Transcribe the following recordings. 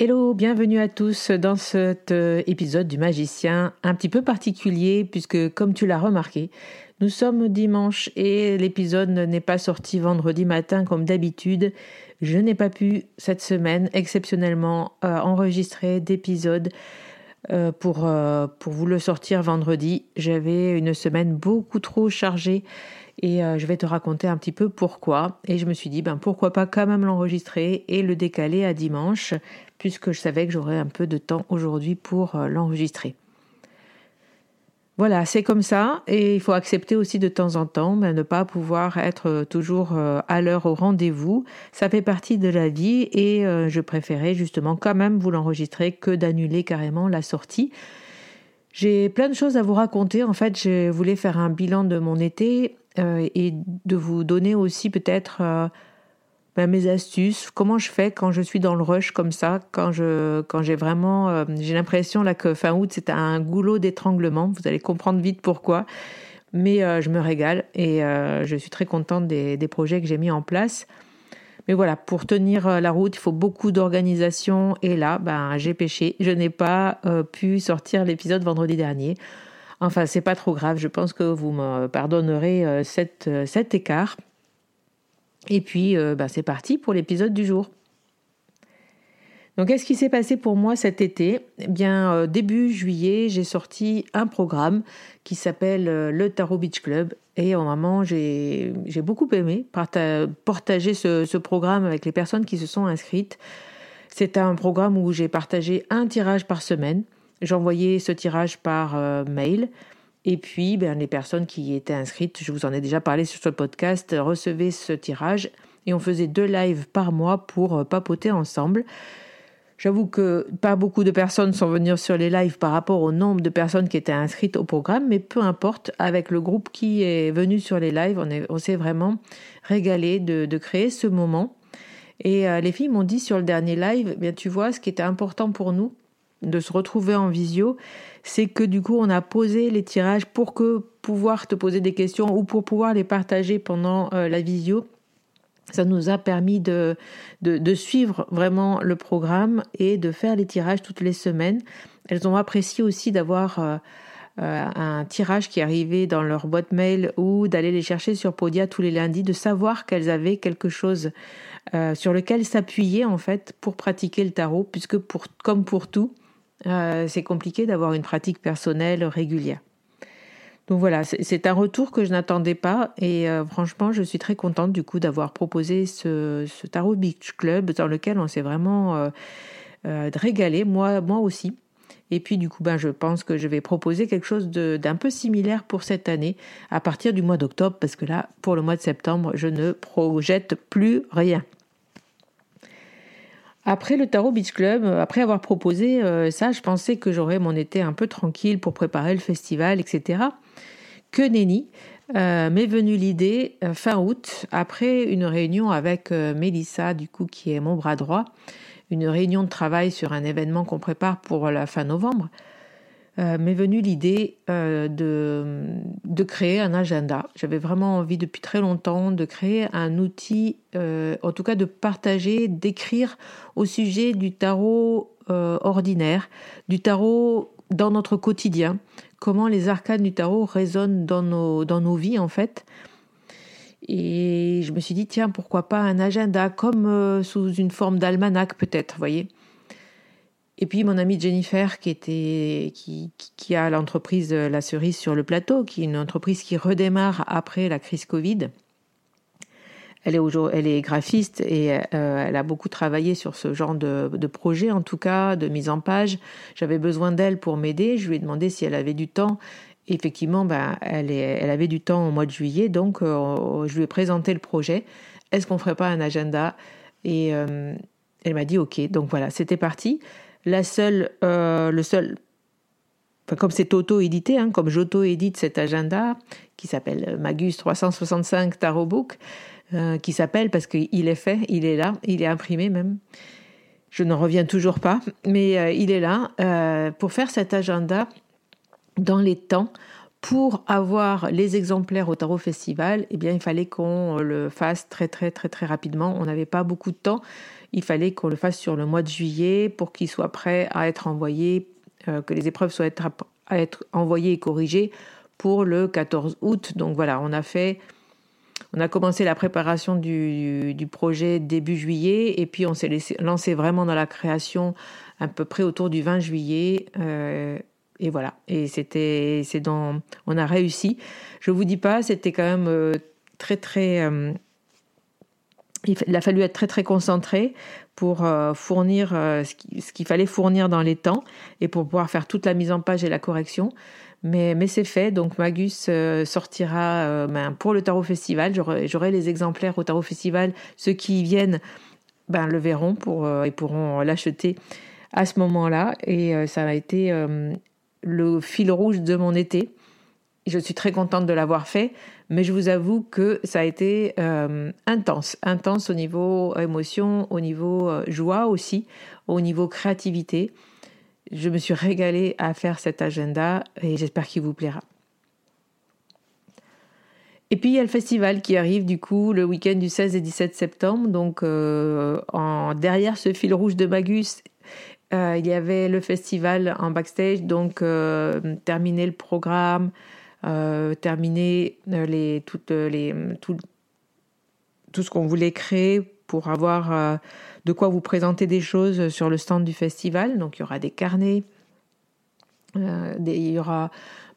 Hello, bienvenue à tous dans cet euh, épisode du magicien un petit peu particulier puisque comme tu l'as remarqué, nous sommes dimanche et l'épisode n'est pas sorti vendredi matin comme d'habitude. Je n'ai pas pu cette semaine exceptionnellement euh, enregistrer d'épisode euh, pour, pour vous le sortir vendredi. J'avais une semaine beaucoup trop chargée et je vais te raconter un petit peu pourquoi. Et je me suis dit, ben pourquoi pas quand même l'enregistrer et le décaler à dimanche puisque je savais que j'aurais un peu de temps aujourd'hui pour euh, l'enregistrer. Voilà, c'est comme ça et il faut accepter aussi de temps en temps mais ne pas pouvoir être euh, toujours euh, à l'heure au rendez-vous. Ça fait partie de la vie et je préférais justement quand même vous l'enregistrer que d'annuler carrément la sortie. J'ai plein de choses à vous raconter. En fait, je voulais faire un bilan de mon été et de vous donner aussi peut-être ben, mes astuces, comment je fais quand je suis dans le rush comme ça, quand je quand j'ai vraiment euh, j'ai l'impression là que fin août c'est un goulot d'étranglement, vous allez comprendre vite pourquoi. Mais euh, je me régale et euh, je suis très contente des, des projets que j'ai mis en place. Mais voilà, pour tenir la route, il faut beaucoup d'organisation. Et là, ben, j'ai péché. Je n'ai pas pu sortir l'épisode vendredi dernier. Enfin, c'est pas trop grave. Je pense que vous me pardonnerez cet, cet écart. Et puis, euh, bah, c'est parti pour l'épisode du jour. Donc, qu'est-ce qui s'est passé pour moi cet été? Eh bien, euh, début juillet, j'ai sorti un programme qui s'appelle euh, le Tarot Beach Club. Et vraiment, j'ai beaucoup aimé partager ce, programme avec les personnes qui se sont inscrites. C'est un programme où j'ai partagé un tirage par semaine. J'envoyais ce tirage par mail. Et puis, ben, les personnes qui étaient inscrites, je vous en ai déjà parlé sur ce podcast, recevaient ce tirage et on faisait deux lives par mois pour euh, papoter ensemble. J'avoue que pas beaucoup de personnes sont venues sur les lives par rapport au nombre de personnes qui étaient inscrites au programme, mais peu importe, avec le groupe qui est venu sur les lives, on, s'est vraiment régalé de, créer ce moment. Et euh, les filles m'ont dit sur le dernier live, bien tu vois, ce qui était important pour nous, de se retrouver en visio, c'est que du coup on a posé les tirages pour que pouvoir te poser des questions ou pour pouvoir les partager pendant euh, la visio. Ça nous a permis de, de, suivre vraiment le programme et de faire les tirages toutes les semaines. Elles ont apprécié aussi d'avoir euh, un tirage qui arrivait dans leur boîte mail ou d'aller les chercher sur Podia tous les lundis, de savoir qu'elles avaient quelque chose sur lequel s'appuyer en fait pour pratiquer le tarot, puisque pour, comme pour tout, c'est compliqué d'avoir une pratique personnelle régulière. Donc voilà, c'est un retour que je n'attendais pas et euh, franchement, je suis très contente du coup d'avoir proposé ce, Tarot Beach Club dans lequel on s'est vraiment euh, euh, régalé, moi, moi aussi. Et puis du coup, ben, je pense que je vais proposer quelque chose d'un peu similaire pour cette année à partir du mois d'octobre parce que là, pour le mois de septembre, je ne projette plus rien. Après le Tarot Beach Club, après avoir proposé ça, je pensais que j'aurais mon été un peu tranquille pour préparer le festival, etc que nenni. Euh, m'est venue l'idée euh, fin août, après une réunion avec euh, Mélissa, du coup, qui est mon bras droit, une réunion de travail sur un événement qu'on prépare pour la fin novembre, m'est venue l'idée de, de créer un agenda. J'avais vraiment envie depuis très longtemps de créer un outil, en tout cas de partager, d'écrire au sujet du tarot ordinaire, du tarot dans notre quotidien, comment les arcanes du tarot résonnent dans nos, dans nos vies en fait. Et je me suis dit, tiens, pourquoi pas un agenda comme euh, sous une forme d'almanach peut-être, voyez. Et puis mon amie Jennifer, qui, a l'entreprise La Cerise sur le plateau, qui est une entreprise qui redémarre après la crise Covid, elle est, elle graphiste et euh, elle a beaucoup travaillé sur ce genre de, de, projet, en tout cas, de mise en page. J'avais besoin d'elle pour m'aider. Je lui ai demandé si elle avait du temps. effectivement, ben, elle, avait du temps au mois de juillet, donc euh, je lui ai présenté le projet. Est-ce qu'on ferait pas un agenda? Et euh, elle m'a dit OK. Donc voilà, c'était parti. La seule, le seul comme c'est auto-édité, hein, comme j'auto-édite cet agenda qui s'appelle Magus 365 Tarot Book, euh, qui s'appelle, parce qu'il est fait, il est là, il est imprimé même. Je n'en reviens toujours pas, mais euh, il est là euh, pour faire cet agenda dans les temps. Pour avoir les exemplaires au Tarot Festival, eh bien, il fallait qu'on le fasse très très très très rapidement. On n'avait pas beaucoup de temps. Il fallait qu'on le fasse sur le mois de juillet pour qu'il soit prêt à être envoyé, que les épreuves soient à être envoyées et corrigées pour le 14 août. Donc voilà, on a fait on a commencé la préparation du, projet début juillet et puis on s'est lancé vraiment dans la création à peu près autour du 20 juillet. Euh, et voilà. Et c'était, c'est dans, on a réussi. Je vous dis pas, c'était quand même euh, très très. Euh, il a fallu être très très concentré pour fournir ce qu'il fallait fournir dans les temps et pour pouvoir faire toute la mise en page et la correction. Mais, c'est fait, donc Magus euh, sortira euh, ben, pour le Tarot Festival. J'aurai les exemplaires au Tarot Festival. Ceux qui viennent ben, le verront pour, euh, et pourront l'acheter à ce moment-là. Et ça a été le fil rouge de mon été. Je suis très contente de l'avoir fait, mais je vous avoue que ça a été intense, intense au niveau émotion, au niveau joie aussi, au niveau créativité. Je me suis régalée à faire cet agenda et j'espère qu'il vous plaira. Et puis il y a le festival qui arrive du coup le week-end du 16 et 17 septembre. Donc euh, derrière ce fil rouge de Magus, euh, il y avait le festival en backstage. Donc euh, terminer le programme, terminer les, toutes les, tout, tout ce qu'on voulait créer pour avoir de quoi vous présenter des choses sur le stand du festival. Donc il y aura des carnets, euh, il y aura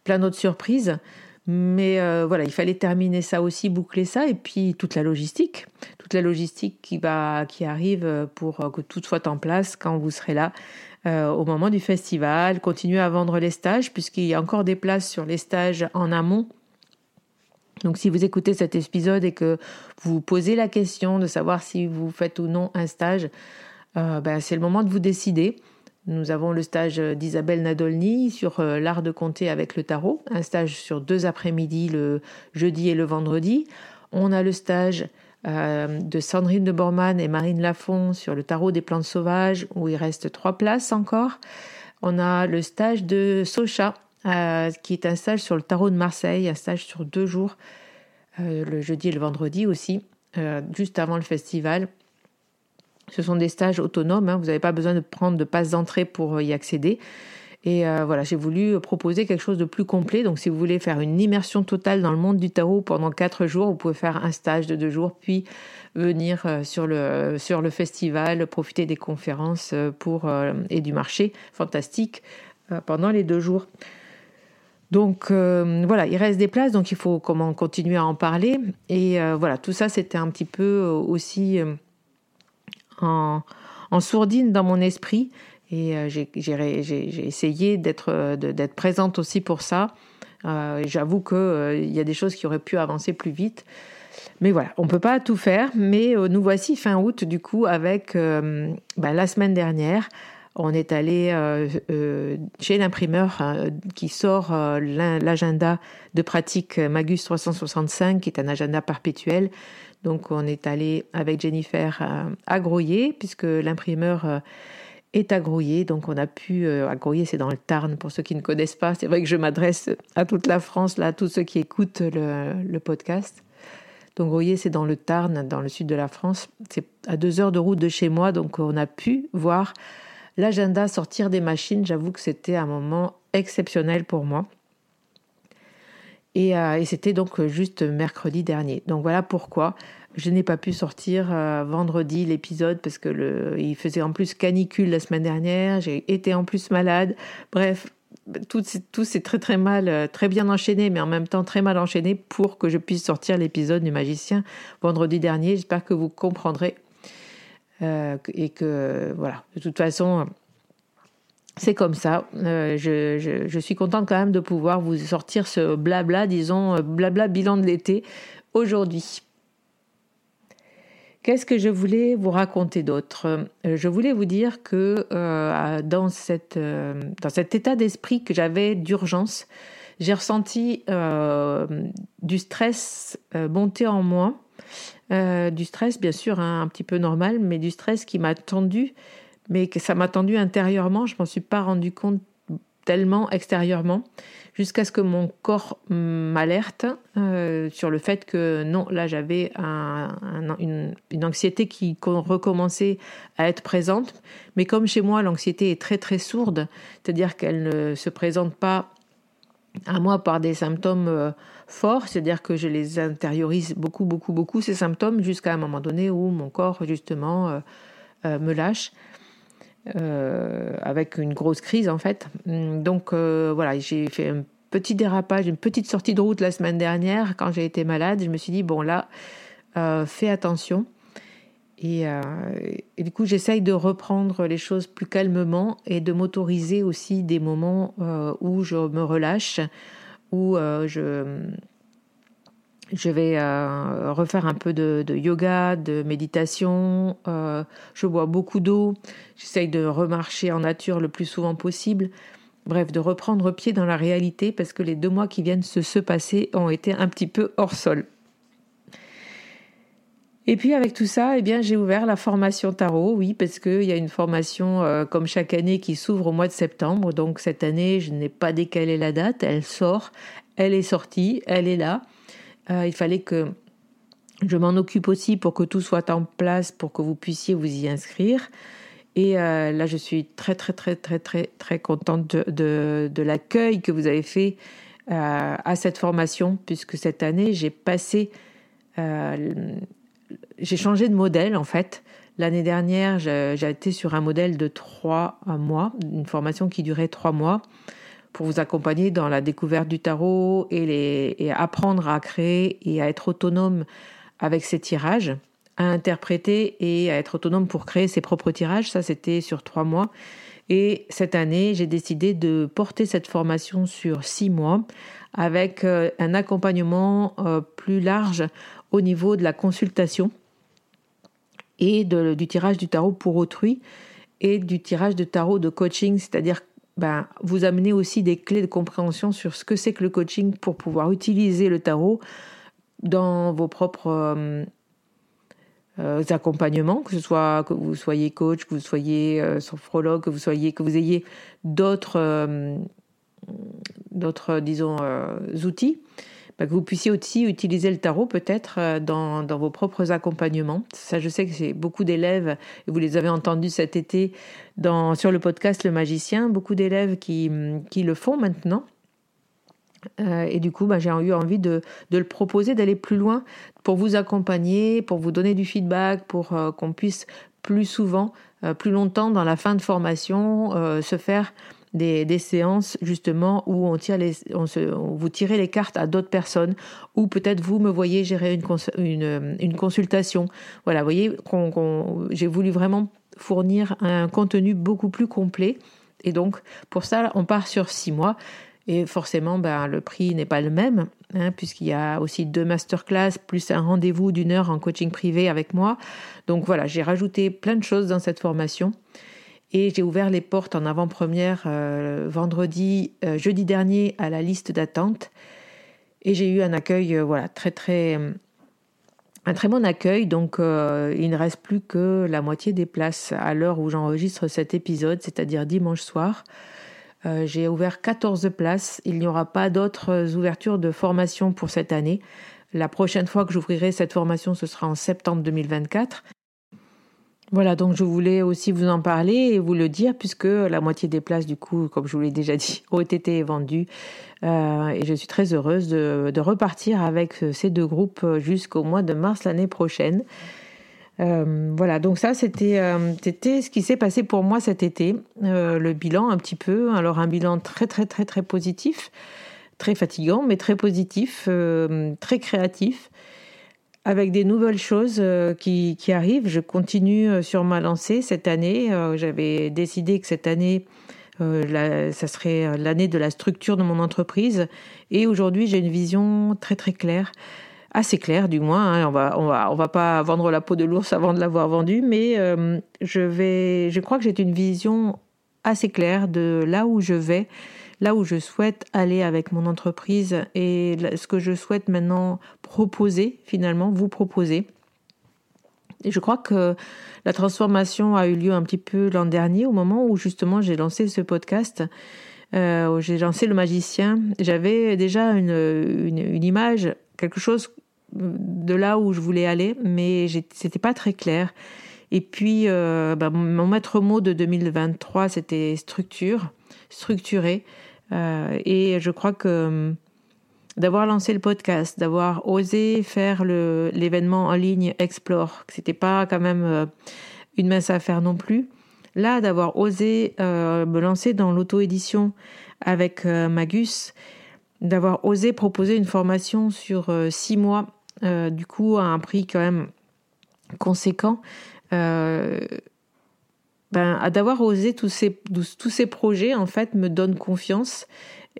plein d'autres surprises. Mais euh, voilà, il fallait terminer ça aussi, boucler ça, et puis toute la logistique, la logistique qui va, qui arrive pour que tout soit en place quand vous serez là euh, au moment du festival. Continuer à vendre les stages puisqu'il y a encore des places sur les stages en amont donc si vous écoutez cet épisode et que vous vous posez la question de savoir si vous faites ou non un stage, euh, ben, c'est le moment de vous décider. Nous avons le stage d'Isabelle Nadolny sur euh, l'art de compter avec le tarot, un stage sur deux après-midi, le jeudi et le vendredi. On a le stage euh, de Sandrine de Bormann et Marine Lafont sur le tarot des plantes sauvages, où il reste trois places encore. On a le stage de Socha euh, qui est un stage sur le tarot de Marseille, un stage sur deux jours, euh, le jeudi et le vendredi aussi, juste avant le festival. Ce sont des stages autonomes, hein, vous n'avez pas besoin de prendre de passe d'entrée pour y accéder. Et voilà, j'ai voulu proposer quelque chose de plus complet. Donc, si vous voulez faire une immersion totale dans le monde du tarot pendant quatre jours, vous pouvez faire un stage de deux jours, puis venir sur le, sur le festival, profiter des conférences pour, et du marché fantastique pendant les deux jours. Donc euh, voilà, il reste des places, donc il faut comment continuer à en parler. Et euh, voilà, tout ça, c'était un petit peu euh, aussi en, sourdine dans mon esprit. Et j'ai essayé d'être présente aussi pour ça. J'avoue qu'il y a des choses qui auraient pu avancer plus vite. Mais voilà, on ne peut pas tout faire. Mais nous voici fin août, du coup, avec bah, la semaine dernière on est allé euh, euh, chez l'imprimeur hein, qui sort euh, l'agenda de pratique Magus 365, qui est un agenda perpétuel. Donc on est allé avec Jennifer à Groyer, puisque l'imprimeur est à Groyer. Donc on a pu, à Groyer c'est dans le Tarn, pour ceux qui ne connaissent pas. C'est vrai que je m'adresse à toute la France, là, à tous ceux qui écoutent le, le podcast. Donc Groyer c'est dans le Tarn, dans le sud de la France. C'est à deux heures de route de chez moi, donc on a pu voir L'agenda sortir des machines, j'avoue que c'était un moment exceptionnel pour moi. Et, euh, c'était donc juste mercredi dernier. Donc voilà pourquoi je n'ai pas pu sortir euh, vendredi l'épisode parce que le, il faisait en plus canicule la semaine dernière. J'ai été en plus malade. Bref, tout, tout s'est très très mal, euh, très bien enchaîné, mais en même temps très mal enchaîné pour que je puisse sortir l'épisode du magicien vendredi dernier. J'espère que vous comprendrez euh, et que voilà, de toute façon, c'est comme ça. Euh, je, suis contente quand même de pouvoir vous sortir ce blabla, disons, euh, blabla bilan de l'été aujourd'hui. Qu'est-ce que je voulais vous raconter d'autre? Je voulais vous dire que dans, cet état d'esprit que j'avais d'urgence, j'ai ressenti du stress monter en moi euh, du stress, bien sûr, hein, un petit peu normal, mais du stress qui m'a tendu, mais que ça m'a tendu intérieurement. Je m'en suis pas rendu compte tellement extérieurement, jusqu'à ce que mon corps m'alerte euh, sur le fait que non, là j'avais une, anxiété qui recommençait à être présente. Mais comme chez moi, l'anxiété est très très sourde, c'est-à-dire qu'elle ne se présente pas à moi par des symptômes euh, forts, c'est-à-dire que je les intériorise beaucoup, beaucoup, beaucoup, ces symptômes, jusqu'à un moment donné où mon corps, justement, euh, me lâche. Avec une grosse crise en fait. Donc voilà, j'ai fait un petit dérapage, une petite sortie de route la semaine dernière quand j'ai été malade. Je me suis dit, bon là, fais attention. Euh, et, du coup, j'essaye de reprendre les choses plus calmement et de m'autoriser aussi des moments euh, où je me relâche, où euh, je, je vais refaire un peu de, yoga, de méditation. je bois beaucoup d'eau. J'essaye de remarcher en nature le plus souvent possible. Bref, de reprendre pied dans la réalité parce que les deux mois qui viennent se passer ont été un petit peu hors sol. Et puis avec tout ça, eh bien j'ai ouvert la formation tarot, oui, parce qu'il y a une formation euh, comme chaque année qui s'ouvre au mois de septembre. Donc cette année, je n'ai pas décalé la date, elle sort, elle est sortie, elle est là. Euh, il fallait que je m'en occupe aussi pour que tout soit en place, pour que vous puissiez vous y inscrire. Et euh, là, je suis très très très très très très contente de, l'accueil que vous avez fait à cette formation, puisque cette année, j'ai passé j'ai changé de modèle en fait. L'année dernière, j'ai été sur un modèle de trois mois, une formation qui durait trois mois pour vous accompagner dans la découverte du tarot et, les, apprendre à créer et à être autonome avec ses tirages, à interpréter et à être autonome pour créer ses propres tirages. Ça, c'était sur trois mois. Et cette année, j'ai décidé de porter cette formation sur six mois avec euh, un accompagnement euh, plus large au niveau de la consultation et du tirage du tarot pour autrui et du tirage de tarot de coaching, c'est-à-dire ben, vous amener aussi des clés de compréhension sur ce que c'est que le coaching pour pouvoir utiliser le tarot dans vos propres euh, euh, accompagnements, que ce soit que vous soyez coach, que vous soyez euh, sophrologue, que vous soyez que vous ayez d'autres d'autres disons outils bah, que vous puissiez aussi utiliser le tarot peut-être euh, dans, vos propres accompagnements. Ça, je sais que j'ai beaucoup d'élèves, et vous les avez entendus cet été dans, sur le podcast Le Magicien, beaucoup d'élèves qui, qui le font maintenant. Euh, et du coup, bah, j'ai eu envie de, de le proposer, d'aller plus loin pour vous accompagner, pour vous donner du feedback, pour euh, qu'on puisse plus souvent, plus longtemps dans la fin de formation, se faire des, séances justement où on tire les, on vous tirez les cartes à d'autres personnes, ou peut-être vous me voyez gérer une, une, une consultation. Voilà, vous voyez, qu'on, j'ai voulu vraiment fournir un contenu beaucoup plus complet. Et donc, pour ça, on part sur six mois. Et forcément, ben, le prix n'est pas le même, hein, puisqu'il y a aussi deux masterclass, plus un rendez-vous d'une heure en coaching privé avec moi. Donc voilà, j'ai rajouté plein de choses dans cette formation. Et j'ai ouvert les portes en avant-première euh, vendredi, euh, jeudi dernier à la liste d'attente. Et j'ai eu un accueil, euh, voilà, très très, un très bon accueil. Donc il ne reste plus que la moitié des places à l'heure où j'enregistre cet épisode, c'est-à-dire dimanche soir. Euh, j'ai ouvert 14 places. Il n'y aura pas d'autres ouvertures de formation pour cette année. La prochaine fois que j'ouvrirai cette formation, ce sera en septembre 2024. Voilà, donc je voulais aussi vous en parler et vous le dire, puisque la moitié des places, du coup, comme je vous l'ai déjà dit, ont été vendues. Euh, et je suis très heureuse de repartir avec ces deux groupes jusqu'au mois de mars l'année prochaine. Euh, voilà, donc ça euh, c'était ce qui s'est passé pour moi cet été, euh, le bilan un petit peu. Alors un bilan très très très très positif, très fatigant mais très positif, très créatif, avec des nouvelles choses qui, qui, arrivent. Je continue sur ma lancée cette année. J'avais décidé que cette année ça serait l'année de la structure de mon entreprise et aujourd'hui j'ai une vision très très claire assez clair du moins. Hein. On va on va on va pas vendre la peau de l'ours avant de l'avoir vendu, mais euh, je vais je crois que j'ai une vision assez claire de là où je vais, là où je souhaite aller avec mon entreprise et ce que je souhaite maintenant proposer finalement vous proposer. Je crois que la transformation a eu lieu un petit peu l'an dernier au moment où justement j'ai lancé ce podcast. Euh, j'ai lancé le magicien. J'avais déjà une, une, image quelque chose de là où je voulais aller, mais c'était pas très clair. Et puis, euh, bah, mon maître mot de 2023, c'était structure, structuré. Euh, et je crois que euh, d'avoir lancé le podcast, d'avoir osé faire l'événement en ligne Explore, que c'était pas quand même une mince affaire non plus. Là, d'avoir osé me lancer dans l'auto-édition avec Magus, d'avoir osé proposer une formation sur six mois euh, du coup à un prix quand même conséquent. Euh, ben, d'avoir osé tous ces, tous ces projets, en fait, me donne confiance.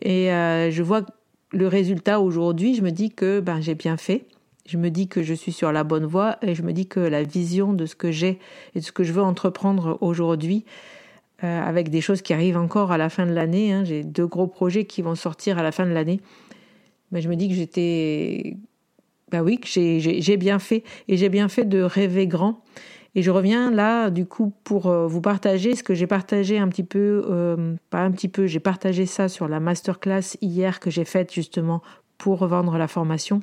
Et euh, je vois le résultat aujourd'hui, je me dis que ben, j'ai bien fait. Je me dis que je suis sur la bonne voie et je me dis que la vision de ce que j'ai et de ce que je veux entreprendre aujourd'hui, avec des choses qui arrivent encore à la fin de l'année, hein, j'ai deux gros projets qui vont sortir à la fin de l'année, mais je me dis que j'étais bah oui, j'ai bien fait. Et j'ai bien fait de rêver grand. Et je reviens là, du coup, pour euh, vous partager ce que j'ai partagé un petit peu, euh, pas un petit peu, j'ai partagé ça sur la masterclass hier que j'ai faite justement pour revendre la formation.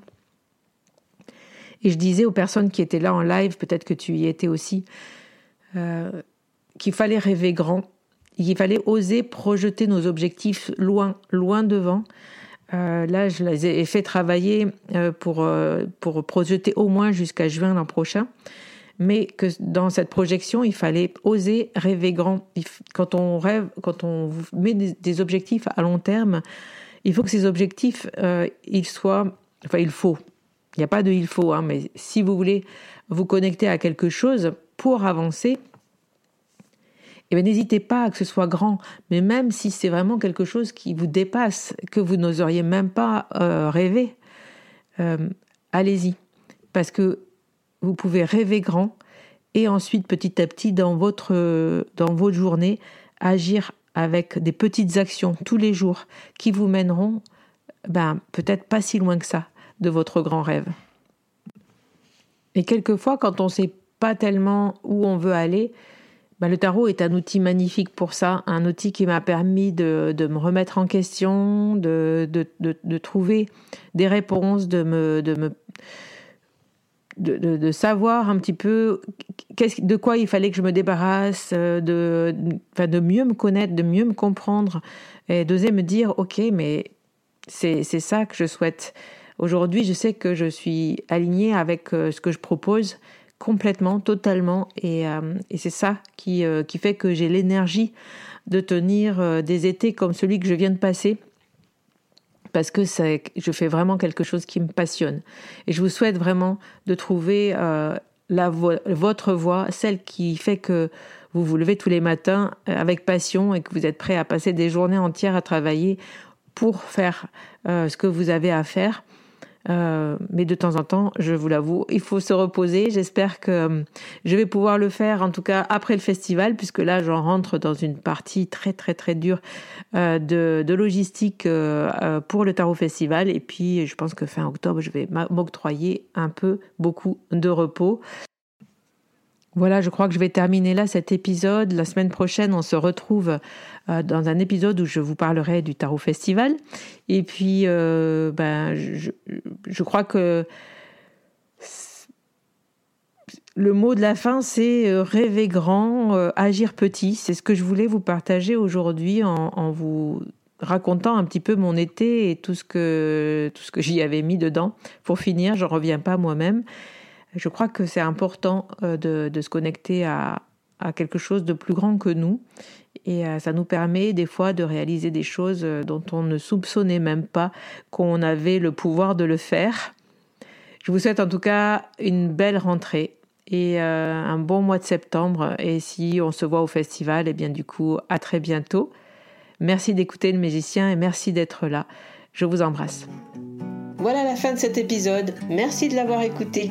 Et je disais aux personnes qui étaient là en live, peut-être que tu y étais aussi, euh, qu'il fallait rêver grand, qu'il fallait oser projeter nos objectifs loin, loin devant, là, je les ai fait travailler pour, pour projeter au moins jusqu'à juin l'an prochain. Mais que dans cette projection, il fallait oser rêver grand. Quand on rêve, quand on met des, objectifs à long terme, il faut que ces objectifs, ils soient, enfin, il faut. Il n'y a pas de il faut, hein, mais si vous voulez vous connecter à quelque chose pour avancer, eh n'hésitez pas à que ce soit grand, mais même si c'est vraiment quelque chose qui vous dépasse, que vous n'oseriez même pas euh, rêver, euh, allez-y, parce que vous pouvez rêver grand et ensuite petit à petit dans votre dans votre journée agir avec des petites actions tous les jours qui vous mèneront, ben peut-être pas si loin que ça de votre grand rêve. Et quelquefois, quand on ne sait pas tellement où on veut aller, bah, le tarot est un outil magnifique pour ça, un outil qui m'a permis de, me remettre en question, de, de, trouver des réponses, de me, de me de, savoir un petit peu de quoi il fallait que je me débarrasse, de, de mieux me connaître, de mieux me comprendre, et d'oser me dire, ok, mais c'est ça que je souhaite. Aujourd'hui, je sais que je suis alignée avec euh, ce que je propose complètement, totalement. Et, euh, et c'est ça qui, euh, qui fait que j'ai l'énergie de tenir euh, des étés comme celui que je viens de passer. Parce que je fais vraiment quelque chose qui me passionne. Et je vous souhaite vraiment de trouver la votre voie, celle qui fait que vous vous levez tous les matins avec passion et que vous êtes prêt à passer des journées entières à travailler pour faire ce que vous avez à faire. Euh, mais de temps en temps, je vous l'avoue, il faut se reposer. J'espère que euh, je vais pouvoir le faire, en tout cas après le festival, puisque là, j'en rentre dans une partie très très très dure euh, de, de, logistique pour le Tarot Festival. Et puis, je pense que fin octobre, je vais m'octroyer un peu beaucoup de repos. Voilà, je crois que je vais terminer là cet épisode. La semaine prochaine, on se retrouve euh, dans un épisode où je vous parlerai du Tarot Festival. Et puis, euh, ben, je, crois que le mot de la fin, c'est euh, rêver grand, agir petit. C'est ce que je voulais vous partager aujourd'hui en, vous racontant un petit peu mon été et tout ce que, tout ce que j'y avais mis dedans. Pour finir, je ne reviens pas moi-même. Je crois que c'est important euh, de, se connecter à, quelque chose de plus grand que nous. Et euh, ça nous permet des fois de réaliser des choses euh, dont on ne soupçonnait même pas qu'on avait le pouvoir de le faire. Je vous souhaite en tout cas une belle rentrée et un bon mois de septembre. Et si on se voit au festival, et eh bien du coup, à très bientôt. Merci d'écouter le magicien et merci d'être là. Je vous embrasse. Voilà la fin de cet épisode. Merci de l'avoir écouté.